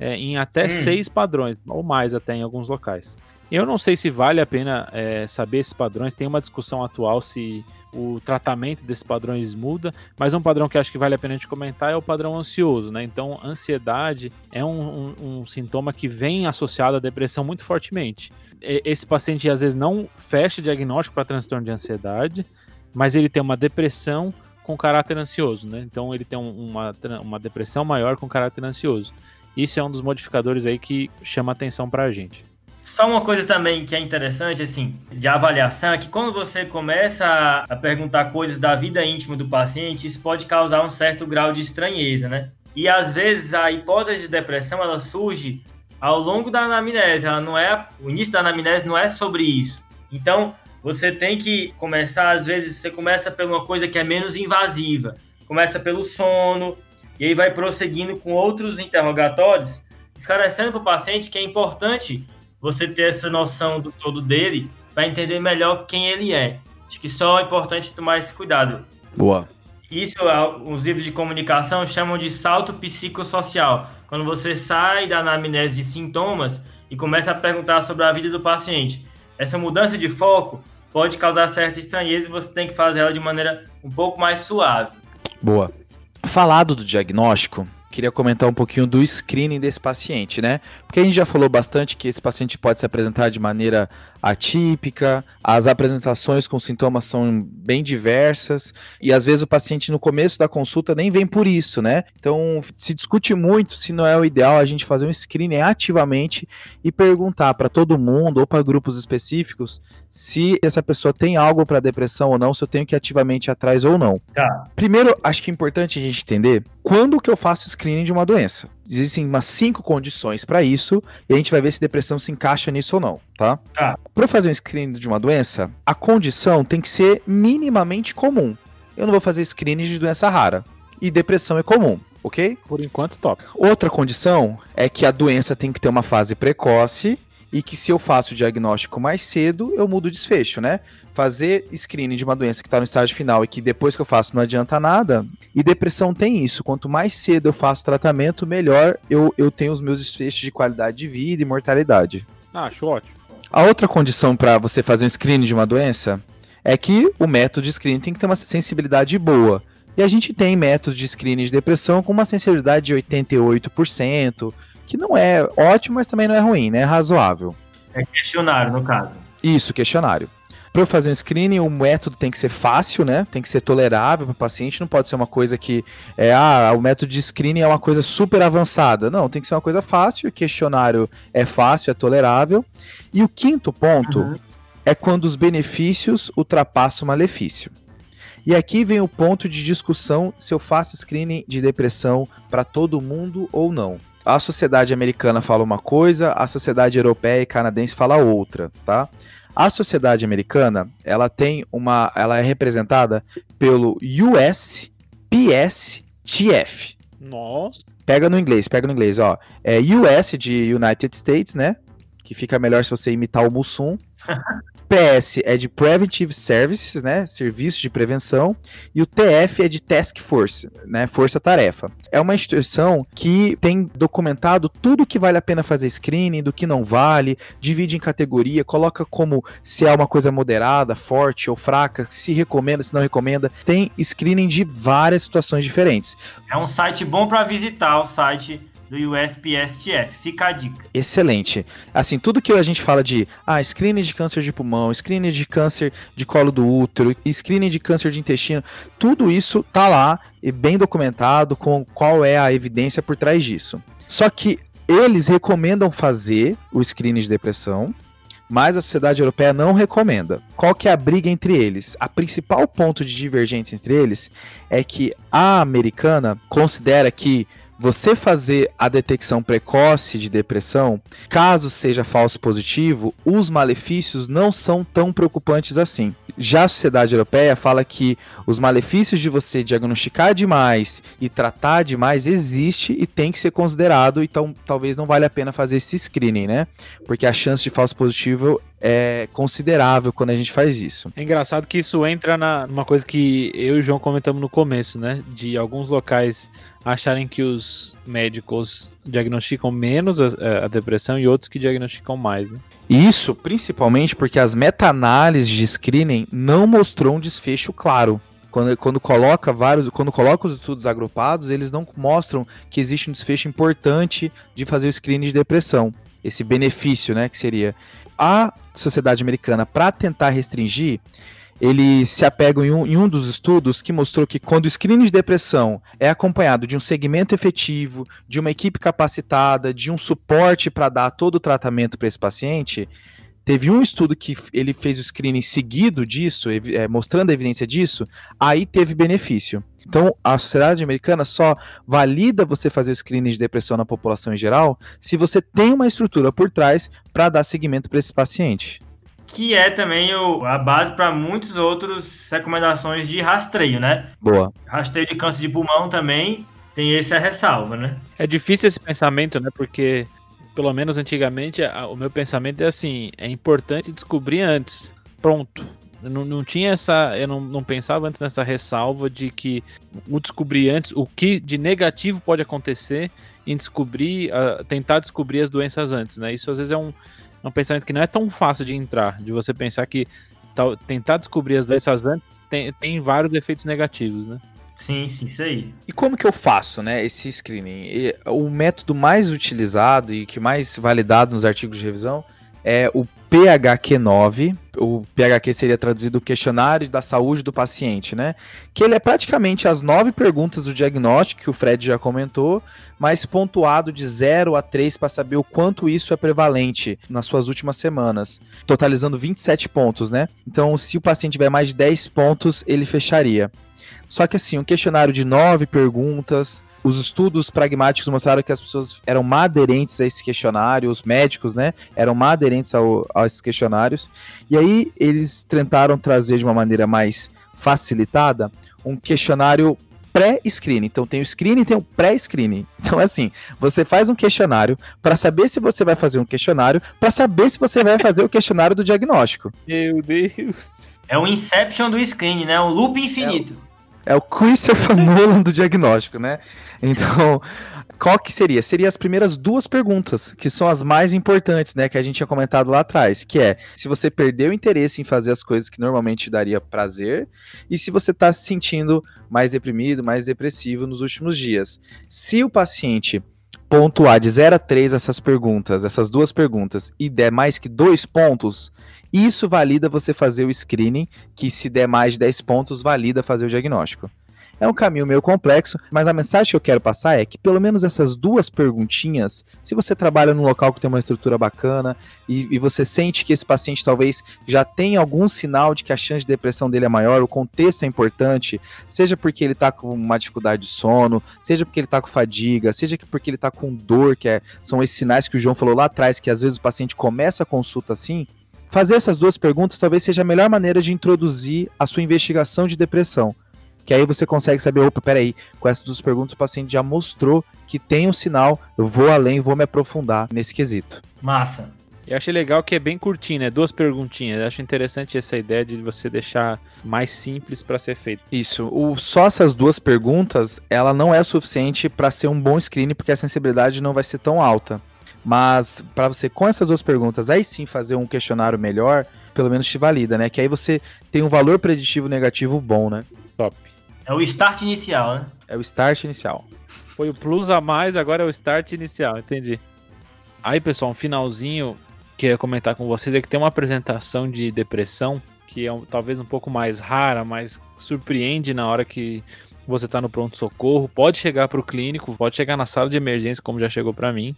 é, em até hum. seis padrões, ou mais até em alguns locais. Eu não sei se vale a pena é, saber esses padrões. Tem uma discussão atual se o tratamento desses padrões muda, mas um padrão que acho que vale a pena a gente comentar é o padrão ansioso, né? Então, ansiedade é um, um, um sintoma que vem associado à depressão muito fortemente. Esse paciente às vezes não fecha diagnóstico para transtorno de ansiedade, mas ele tem uma depressão com caráter ansioso, né? Então, ele tem uma, uma depressão maior com caráter ansioso. Isso é um dos modificadores aí que chama atenção para a gente. Só uma coisa também que é interessante, assim, de avaliação, é que quando você começa a perguntar coisas da vida íntima do paciente, isso pode causar um certo grau de estranheza, né? E às vezes a hipótese de depressão, ela surge ao longo da anamnese, ela não é, o início da anamnese não é sobre isso. Então, você tem que começar, às vezes, você começa por uma coisa que é menos invasiva, começa pelo sono, e aí vai prosseguindo com outros interrogatórios, esclarecendo para o paciente que é importante você ter essa noção do todo dele para entender melhor quem ele é. Acho que só é importante tomar esse cuidado. Boa. Isso os livros de comunicação chamam de salto psicossocial. Quando você sai da anamnese de sintomas e começa a perguntar sobre a vida do paciente. Essa mudança de foco pode causar certa estranheza e você tem que fazer ela de maneira um pouco mais suave. Boa. Falado do diagnóstico, queria comentar um pouquinho do screening desse paciente, né? Porque a gente já falou bastante que esse paciente pode se apresentar de maneira atípica, as apresentações com sintomas são bem diversas e às vezes o paciente no começo da consulta nem vem por isso, né? Então se discute muito se não é o ideal a gente fazer um screening ativamente e perguntar para todo mundo ou para grupos específicos se essa pessoa tem algo para depressão ou não, se eu tenho que ativamente ir atrás ou não. Tá. Primeiro, acho que é importante a gente entender quando que eu faço screening de uma doença existem umas cinco condições para isso, e a gente vai ver se depressão se encaixa nisso ou não, tá? Tá. Para fazer um screening de uma doença, a condição tem que ser minimamente comum. Eu não vou fazer screening de doença rara. E depressão é comum, ok? Por enquanto, top. Outra condição é que a doença tem que ter uma fase precoce e que se eu faço o diagnóstico mais cedo, eu mudo o desfecho, né? Fazer screening de uma doença que está no estágio final e que depois que eu faço não adianta nada. E depressão tem isso. Quanto mais cedo eu faço tratamento, melhor eu, eu tenho os meus desfechos de qualidade de vida e mortalidade. Ah, acho ótimo. A outra condição para você fazer um screening de uma doença é que o método de screening tem que ter uma sensibilidade boa. E a gente tem métodos de screening de depressão com uma sensibilidade de 88%, que não é ótimo, mas também não é ruim, né? É razoável. É questionário, no caso. Isso, questionário. Para fazer um screening, o método tem que ser fácil, né? Tem que ser tolerável para o paciente. Não pode ser uma coisa que é, ah, o método de screening é uma coisa super avançada. Não, tem que ser uma coisa fácil. O questionário é fácil, é tolerável. E o quinto ponto uhum. é quando os benefícios ultrapassam o malefício. E aqui vem o ponto de discussão se eu faço screening de depressão para todo mundo ou não a sociedade americana fala uma coisa, a sociedade europeia e canadense fala outra, tá? A sociedade americana, ela tem uma, ela é representada pelo USPSTF. Nossa. Pega no inglês, pega no inglês, ó. É US de United States, né? Que fica melhor se você imitar o Mussum. PS é de Preventive Services, né? Serviço de prevenção, e o TF é de Task Force, né? Força Tarefa. É uma instituição que tem documentado tudo que vale a pena fazer screening, do que não vale, divide em categoria, coloca como se é uma coisa moderada, forte ou fraca, se recomenda, se não recomenda. Tem screening de várias situações diferentes. É um site bom para visitar, o site do USPSTF. Fica a dica. Excelente. Assim, tudo que a gente fala de ah, screening de câncer de pulmão, screening de câncer de colo do útero, screening de câncer de intestino, tudo isso tá lá e bem documentado com qual é a evidência por trás disso. Só que eles recomendam fazer o screening de depressão, mas a sociedade europeia não recomenda. Qual que é a briga entre eles? A principal ponto de divergência entre eles é que a americana considera que você fazer a detecção precoce de depressão, caso seja falso positivo, os malefícios não são tão preocupantes assim. Já a sociedade europeia fala que os malefícios de você diagnosticar demais e tratar demais existe e tem que ser considerado, então talvez não valha a pena fazer esse screening, né? Porque a chance de falso positivo é considerável quando a gente faz isso. É engraçado que isso entra na, numa coisa que eu e o João comentamos no começo, né? De alguns locais acharem que os médicos diagnosticam menos a, a depressão e outros que diagnosticam mais, né? Isso, principalmente porque as meta-análises de screening não mostrou um desfecho claro. Quando, quando, coloca vários, quando coloca os estudos agrupados, eles não mostram que existe um desfecho importante de fazer o screening de depressão. Esse benefício, né, que seria a sociedade americana para tentar restringir, eles se apegam em um, em um, dos estudos que mostrou que quando o screening de depressão é acompanhado de um segmento efetivo, de uma equipe capacitada, de um suporte para dar todo o tratamento para esse paciente, teve um estudo que ele fez o screening seguido disso, é, mostrando a evidência disso, aí teve benefício. Então, a sociedade americana só valida você fazer o screening de depressão na população em geral se você tem uma estrutura por trás para dar seguimento para esse paciente que é também o, a base para muitas outras recomendações de rastreio, né? Boa. Rastreio de câncer de pulmão também tem essa ressalva, né? É difícil esse pensamento, né? Porque, pelo menos antigamente, a, o meu pensamento é assim: é importante descobrir antes. Pronto. Eu não, não tinha essa. Eu não, não pensava antes nessa ressalva de que o descobrir antes, o que de negativo pode acontecer em descobrir, tentar descobrir as doenças antes, né? Isso às vezes é um, um pensamento que não é tão fácil de entrar, de você pensar que tentar descobrir as doenças antes tem, tem vários efeitos negativos, né? Sim, sim, isso aí. E como que eu faço, né, esse screening? O método mais utilizado e que mais validado nos artigos de revisão é o PHQ9, o PHQ seria traduzido questionário da saúde do paciente, né? Que ele é praticamente as nove perguntas do diagnóstico que o Fred já comentou, mas pontuado de 0 a 3 para saber o quanto isso é prevalente nas suas últimas semanas, totalizando 27 pontos, né? Então, se o paciente tiver mais de 10 pontos, ele fecharia. Só que assim, um questionário de nove perguntas, os estudos pragmáticos mostraram que as pessoas eram aderentes a esse questionário, os médicos, né, eram aderentes ao, a esses questionários. E aí eles tentaram trazer de uma maneira mais facilitada um questionário pré-screening. Então tem o screening e tem o pré-screening. Então é assim, você faz um questionário para saber se você vai fazer um questionário, para saber se você vai fazer o questionário do diagnóstico. Meu Deus. É o Inception do screening, né? Um loop infinito. É o é o Christopher Nolan do diagnóstico, né? Então, qual que seria? Seria as primeiras duas perguntas, que são as mais importantes, né? Que a gente tinha comentado lá atrás, que é se você perdeu interesse em fazer as coisas que normalmente te daria prazer, e se você está se sentindo mais deprimido, mais depressivo nos últimos dias. Se o paciente pontuar de 0 a 3 essas perguntas, essas duas perguntas, e der mais que dois pontos, isso valida você fazer o screening, que se der mais de 10 pontos, valida fazer o diagnóstico. É um caminho meio complexo, mas a mensagem que eu quero passar é que pelo menos essas duas perguntinhas, se você trabalha num local que tem uma estrutura bacana e, e, você sente que esse paciente talvez já tenha algum sinal de que a chance de depressão dele é maior, o contexto é importante, seja porque ele está com uma dificuldade de sono, seja porque ele está com fadiga, seja porque ele está com dor, que é, são esses sinais que o João falou lá atrás, que às vezes o paciente começa a consulta assim, Fazer essas duas perguntas talvez seja a melhor maneira de introduzir a sua investigação de depressão. Que aí você consegue saber, opa, peraí, com essas duas perguntas o paciente já mostrou que tem um sinal, eu vou além, vou me aprofundar nesse quesito. Massa. Eu achei legal que é bem curtinho, né? Duas perguntinhas. Eu acho interessante essa ideia de você deixar mais simples para ser feito. Isso. O, só essas duas perguntas, ela não é suficiente para ser um bom screening, porque a sensibilidade não vai ser tão alta. Mas para você, com essas duas perguntas, aí sim fazer um questionário melhor, pelo menos te valida, né? Que aí você tem um valor preditivo negativo bom, né? Top. É o start inicial, né? É o start inicial. Foi o plus a mais, agora é o start inicial, entendi. Aí, pessoal, um finalzinho que eu ia comentar com vocês é que tem uma apresentação de depressão que é um, talvez um pouco mais rara, mas surpreende na hora que você está no pronto-socorro. Pode chegar para o clínico, pode chegar na sala de emergência, como já chegou para mim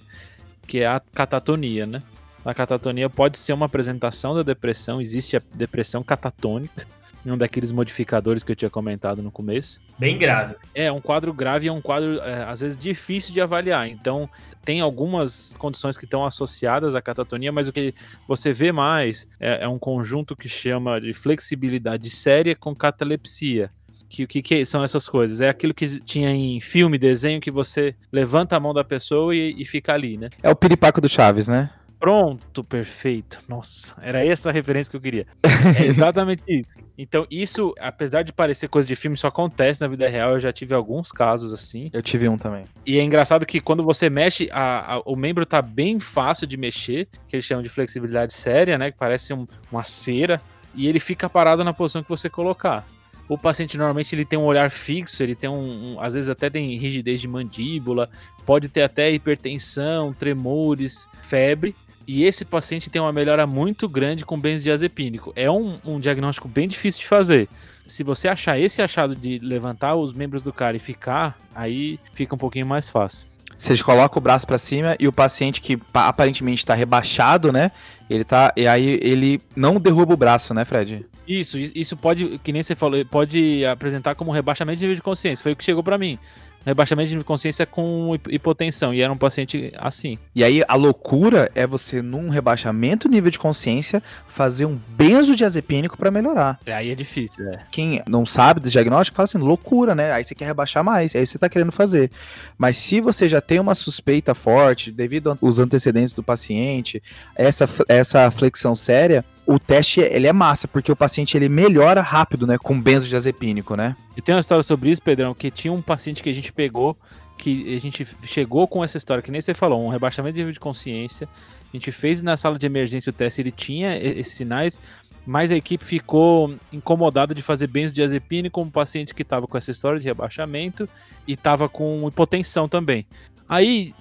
que é a catatonia, né? A catatonia pode ser uma apresentação da depressão, existe a depressão catatônica, um daqueles modificadores que eu tinha comentado no começo. Bem grave. É, um quadro grave é um quadro, é, às vezes, difícil de avaliar. Então, tem algumas condições que estão associadas à catatonia, mas o que você vê mais é, é um conjunto que chama de flexibilidade séria com catalepsia. Que o que, que, são essas coisas? É aquilo que tinha em filme, desenho, que você levanta a mão da pessoa e, e fica ali, né? É o piripaco do Chaves, né? Pronto, perfeito. Nossa, era essa a referência que eu queria. É exatamente isso. Então, isso, apesar de parecer coisa de filme, isso acontece na vida real. Eu já tive alguns casos assim. Eu tive um também. E é engraçado que quando você mexe, a, a, o membro tá bem fácil de mexer, que eles chamam de flexibilidade séria, né? Que parece um, uma cera, e ele fica parado na posição que você colocar. O paciente normalmente ele tem um olhar fixo, ele tem um, um, às vezes até tem rigidez de mandíbula, pode ter até hipertensão, tremores, febre, e esse paciente tem uma melhora muito grande com benzodiazepínico. É um, um diagnóstico bem difícil de fazer. Se você achar esse achado de levantar os membros do cara e ficar, aí fica um pouquinho mais fácil. Você coloca o braço para cima e o paciente que aparentemente está rebaixado, né? Ele tá. E aí ele não derruba o braço, né, Fred? Isso, isso pode, que nem você falou, pode apresentar como rebaixamento de nível de consciência. Foi o que chegou para mim rebaixamento de consciência com hipotensão, e era um paciente assim. E aí a loucura é você, num rebaixamento do nível de consciência, fazer um benzodiazepínico para melhorar. É, aí é difícil, é. Quem não sabe desse diagnóstico fala assim, loucura, né? Aí você quer rebaixar mais, é isso que você tá querendo fazer. Mas se você já tem uma suspeita forte, devido aos antecedentes do paciente, essa, essa flexão séria, o teste ele é massa, porque o paciente ele melhora rápido, né, com benzodiazepínico, né? E tem uma história sobre isso, Pedrão, que tinha um paciente que a gente pegou, que a gente chegou com essa história, que nem você falou, um rebaixamento de nível de consciência. A gente fez na sala de emergência o teste, ele tinha esses sinais, mas a equipe ficou incomodada de fazer benzodiazepina com um paciente que estava com essa história de rebaixamento e estava com hipotensão também. Aí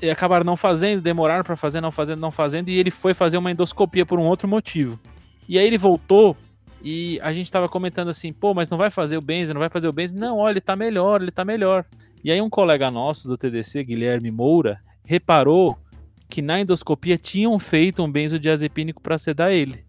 e acabaram não fazendo, demoraram para fazer, não fazendo, não fazendo, e ele foi fazer uma endoscopia por um outro motivo. E aí ele voltou e a gente tava comentando assim, pô, mas não vai fazer o benzo, não vai fazer o benzo? Não, olha, ele tá melhor, ele tá melhor. E aí um colega nosso do TDC, Guilherme Moura, reparou que na endoscopia tinham feito um benzodiazepínico para sedar ele.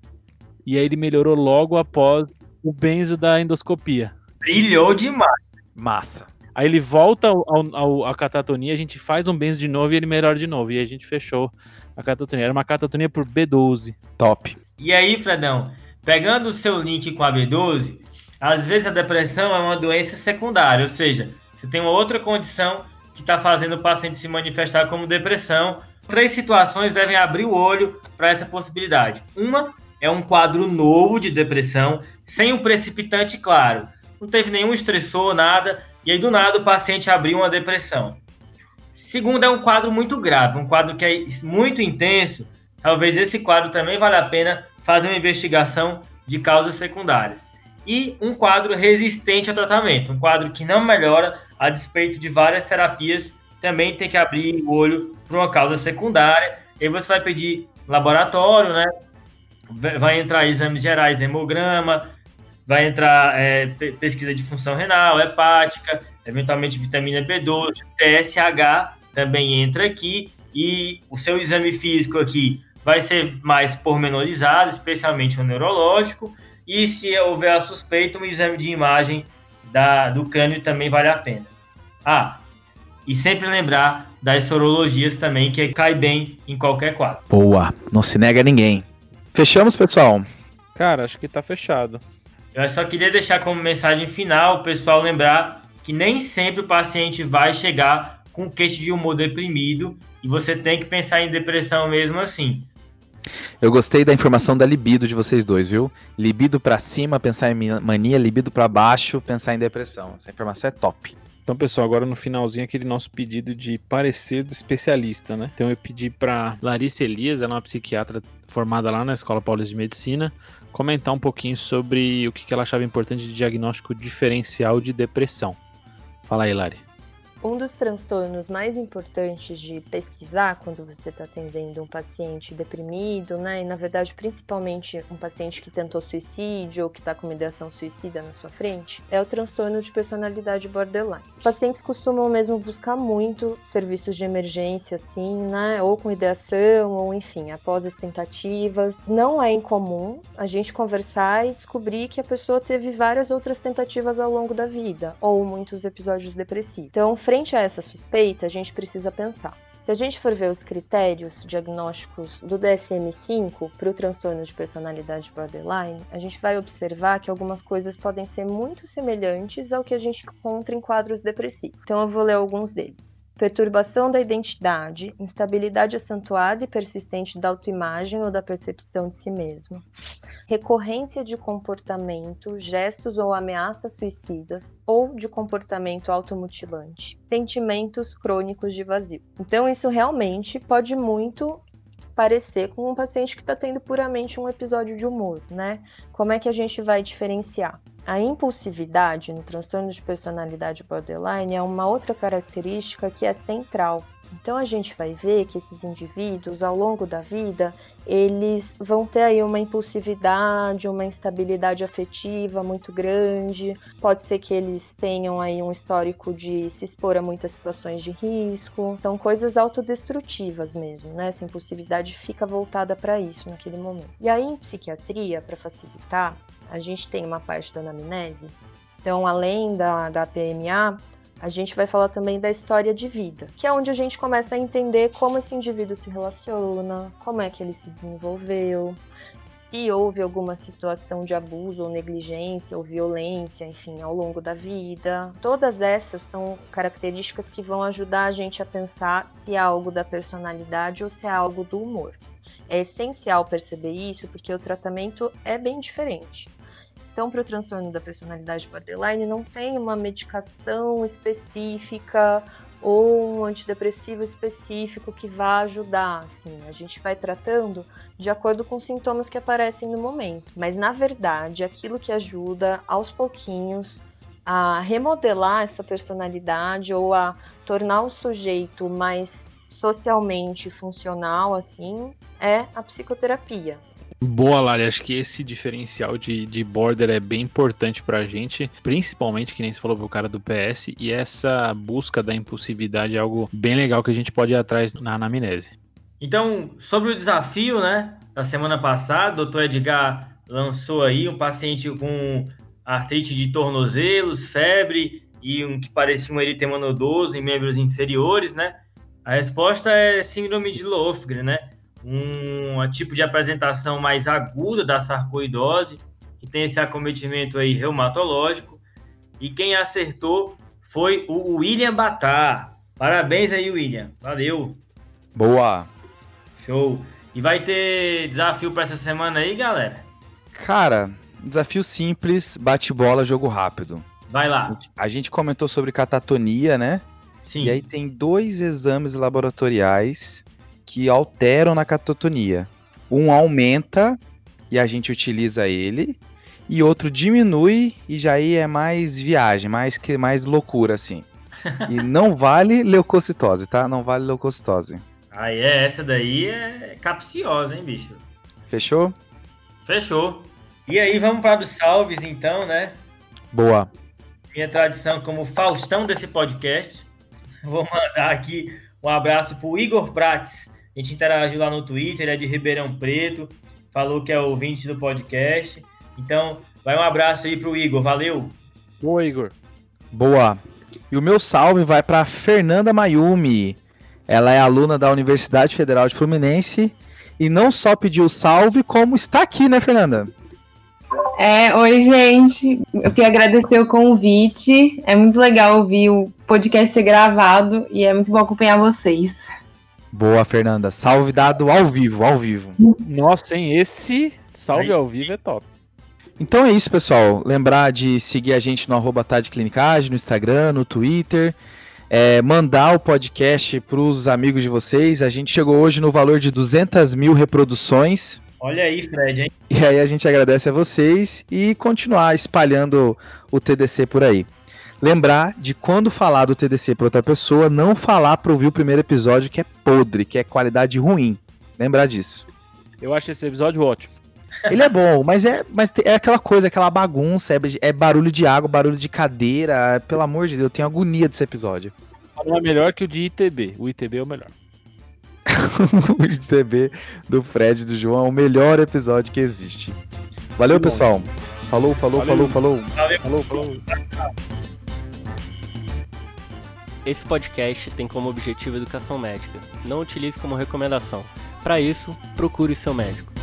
E aí ele melhorou logo após o benzo da endoscopia. Brilhou demais. Massa. Aí ele volta ao, ao, à catatonia, a gente faz um benzo de novo e ele melhora de novo. E a gente fechou a catatonia. Era uma catatonia por B12. Top. E aí, Fredão, pegando o seu link com a B12, às vezes a depressão é uma doença secundária, ou seja, você tem uma outra condição que está fazendo o paciente se manifestar como depressão. Três situações devem abrir o olho para essa possibilidade. Uma é um quadro novo de depressão, sem um precipitante claro. Não teve nenhum estressor, nada, e aí, do nada, o paciente abriu uma depressão. Segundo, é um quadro muito grave, um quadro que é muito intenso. Talvez esse quadro também valha a pena fazer uma investigação de causas secundárias. E um quadro resistente ao tratamento, um quadro que não melhora a despeito de várias terapias, também tem que abrir o olho para uma causa secundária. E você vai pedir laboratório, né? Vai entrar exames gerais, hemograma, vai entrar é, pesquisa de função renal, hepática, eventualmente vitamina B12, TSH também entra aqui, e o seu exame físico aqui vai ser mais pormenorizado, especialmente o neurológico, e se houver a suspeita, um exame de imagem da, do crânio também vale a pena. Ah, e sempre lembrar das sorologias também, que cai bem em qualquer quadro. Boa, não se nega a ninguém. Fechamos, pessoal? Cara, acho que tá fechado. Eu só queria deixar como mensagem final o pessoal lembrar que nem sempre o paciente vai chegar com queixo de humor deprimido e você tem que pensar em depressão mesmo assim. Eu gostei da informação da libido de vocês dois, viu? Libido para cima, pensar em mania, libido para baixo, pensar em depressão. Essa informação é top. Então, pessoal, agora no finalzinho aquele nosso pedido de parecer do especialista, né? Então eu pedi para Larissa Elias, ela é uma psiquiatra formada lá na Escola Paulista de Medicina, comentar um pouquinho sobre o que ela achava importante de diagnóstico diferencial de depressão. Fala aí, Lari. Um dos transtornos mais importantes de pesquisar quando você está atendendo um paciente deprimido, né? E na verdade, principalmente um paciente que tentou suicídio ou que está com ideação suicida na sua frente, é o transtorno de personalidade borderline. Os pacientes costumam mesmo buscar muito serviços de emergência, assim, né? Ou com ideação, ou enfim, após as tentativas. Não é incomum a gente conversar e descobrir que a pessoa teve várias outras tentativas ao longo da vida, ou muitos episódios depressivos. Então, frente a essa suspeita, a gente precisa pensar. Se a gente for ver os critérios diagnósticos do DSM-5 para o transtorno de personalidade borderline, a gente vai observar que algumas coisas podem ser muito semelhantes ao que a gente encontra em quadros depressivos. Então eu vou ler alguns deles perturbação da identidade, instabilidade acentuada e persistente da autoimagem ou da percepção de si mesmo, recorrência de comportamento, gestos ou ameaças suicidas ou de comportamento automutilante, sentimentos crônicos de vazio. Então, isso realmente pode muito parecer com um paciente que está tendo puramente um episódio de humor, né? Como é que a gente vai diferenciar? A impulsividade no transtorno de personalidade borderline é uma outra característica que é central. Então a gente vai ver que esses indivíduos, ao longo da vida, eles vão ter aí uma impulsividade, uma instabilidade afetiva muito grande. Pode ser que eles tenham aí um histórico de se expor a muitas situações de risco. Então, coisas autodestrutivas mesmo, né? Essa impulsividade fica voltada para isso naquele momento. E aí, em psiquiatria, para facilitar, a gente tem uma parte da anamnese. Então, além da HPMA, a gente vai falar também da história de vida, que é onde a gente começa a entender como esse indivíduo se relaciona, como é que ele se desenvolveu, se houve alguma situação de abuso ou negligência ou violência, enfim, ao longo da vida. Todas essas são características que vão ajudar a gente a pensar se é algo da personalidade ou se é algo do humor. É essencial perceber isso porque o tratamento é bem diferente. Então, para o transtorno da personalidade borderline, não tem uma medicação específica ou um antidepressivo específico que vá ajudar, assim. A gente vai tratando de acordo com os sintomas que aparecem no momento. Mas na verdade, aquilo que ajuda aos pouquinhos a remodelar essa personalidade ou a tornar o sujeito mais socialmente funcional assim é a psicoterapia. Boa, Lari. Acho que esse diferencial de, de border é bem importante pra gente, principalmente que nem você falou pro cara do PS, e essa busca da impulsividade é algo bem legal que a gente pode ir atrás na anamnese. Então, sobre o desafio, né, da semana passada, o doutor Edgar lançou aí um paciente com artrite de tornozelos, febre e um que parecia um eritema nodoso em membros inferiores, né? A resposta é síndrome de Lofgren, né? Um tipo de apresentação mais aguda da sarcoidose, que tem esse acometimento aí reumatológico. E quem acertou foi o William Batar. Parabéns aí, William. Valeu. Boa. Show. E vai ter desafio para essa semana aí, galera? Cara, desafio simples, bate-bola, jogo rápido. Vai lá. A gente comentou sobre catatonia, né? Sim. E aí tem dois exames laboratoriais que alteram na catatonia. Um aumenta e a gente utiliza ele, e outro diminui e já aí é mais viagem, mais que mais loucura assim. e não vale leucocitose, tá? Não vale leucocitose. Ah, é, essa daí é capciosa, hein, bicho? Fechou? Fechou. E aí, vamos para os salves então, né? Boa. Minha tradição como Faustão desse podcast. Vou mandar aqui um abraço pro Igor Prates, a gente interagiu lá no Twitter, ele é de Ribeirão Preto, falou que é ouvinte do podcast. Então, vai um abraço aí pro Igor, valeu. Boa, Igor. Boa. E o meu salve vai para Fernanda Mayumi. Ela é aluna da Universidade Federal de Fluminense e não só pediu salve, como está aqui, né, Fernanda? É, oi, gente. Eu queria agradecer o convite. É muito legal ouvir o podcast ser gravado e é muito bom acompanhar vocês. Boa, Fernanda. Salve dado ao vivo, ao vivo. Nossa, hein? Esse salve ao vivo é top. Então é isso, pessoal. Lembrar de seguir a gente no arroba no Instagram, no Twitter. É, mandar o podcast para os amigos de vocês. A gente chegou hoje no valor de 200 mil reproduções. Olha aí, Fred, hein? E aí a gente agradece a vocês e continuar espalhando o TDC por aí. Lembrar de quando falar do TDC para outra pessoa, não falar para ouvir o primeiro episódio que é podre, que é qualidade ruim. Lembrar disso. Eu acho esse episódio ótimo. Ele é bom, mas é, mas é aquela coisa, aquela bagunça, é, é barulho de água, barulho de cadeira. Pelo amor de Deus, eu tenho agonia desse episódio. Não é melhor que o de ITB. O ITB é o melhor. o ITB do Fred e do João é o melhor episódio que existe. Valeu, pessoal. Falou, falou, Valeu. falou, falou. Valeu. Falou, falou. Esse podcast tem como objetivo educação médica. Não utilize como recomendação. Para isso, procure seu médico.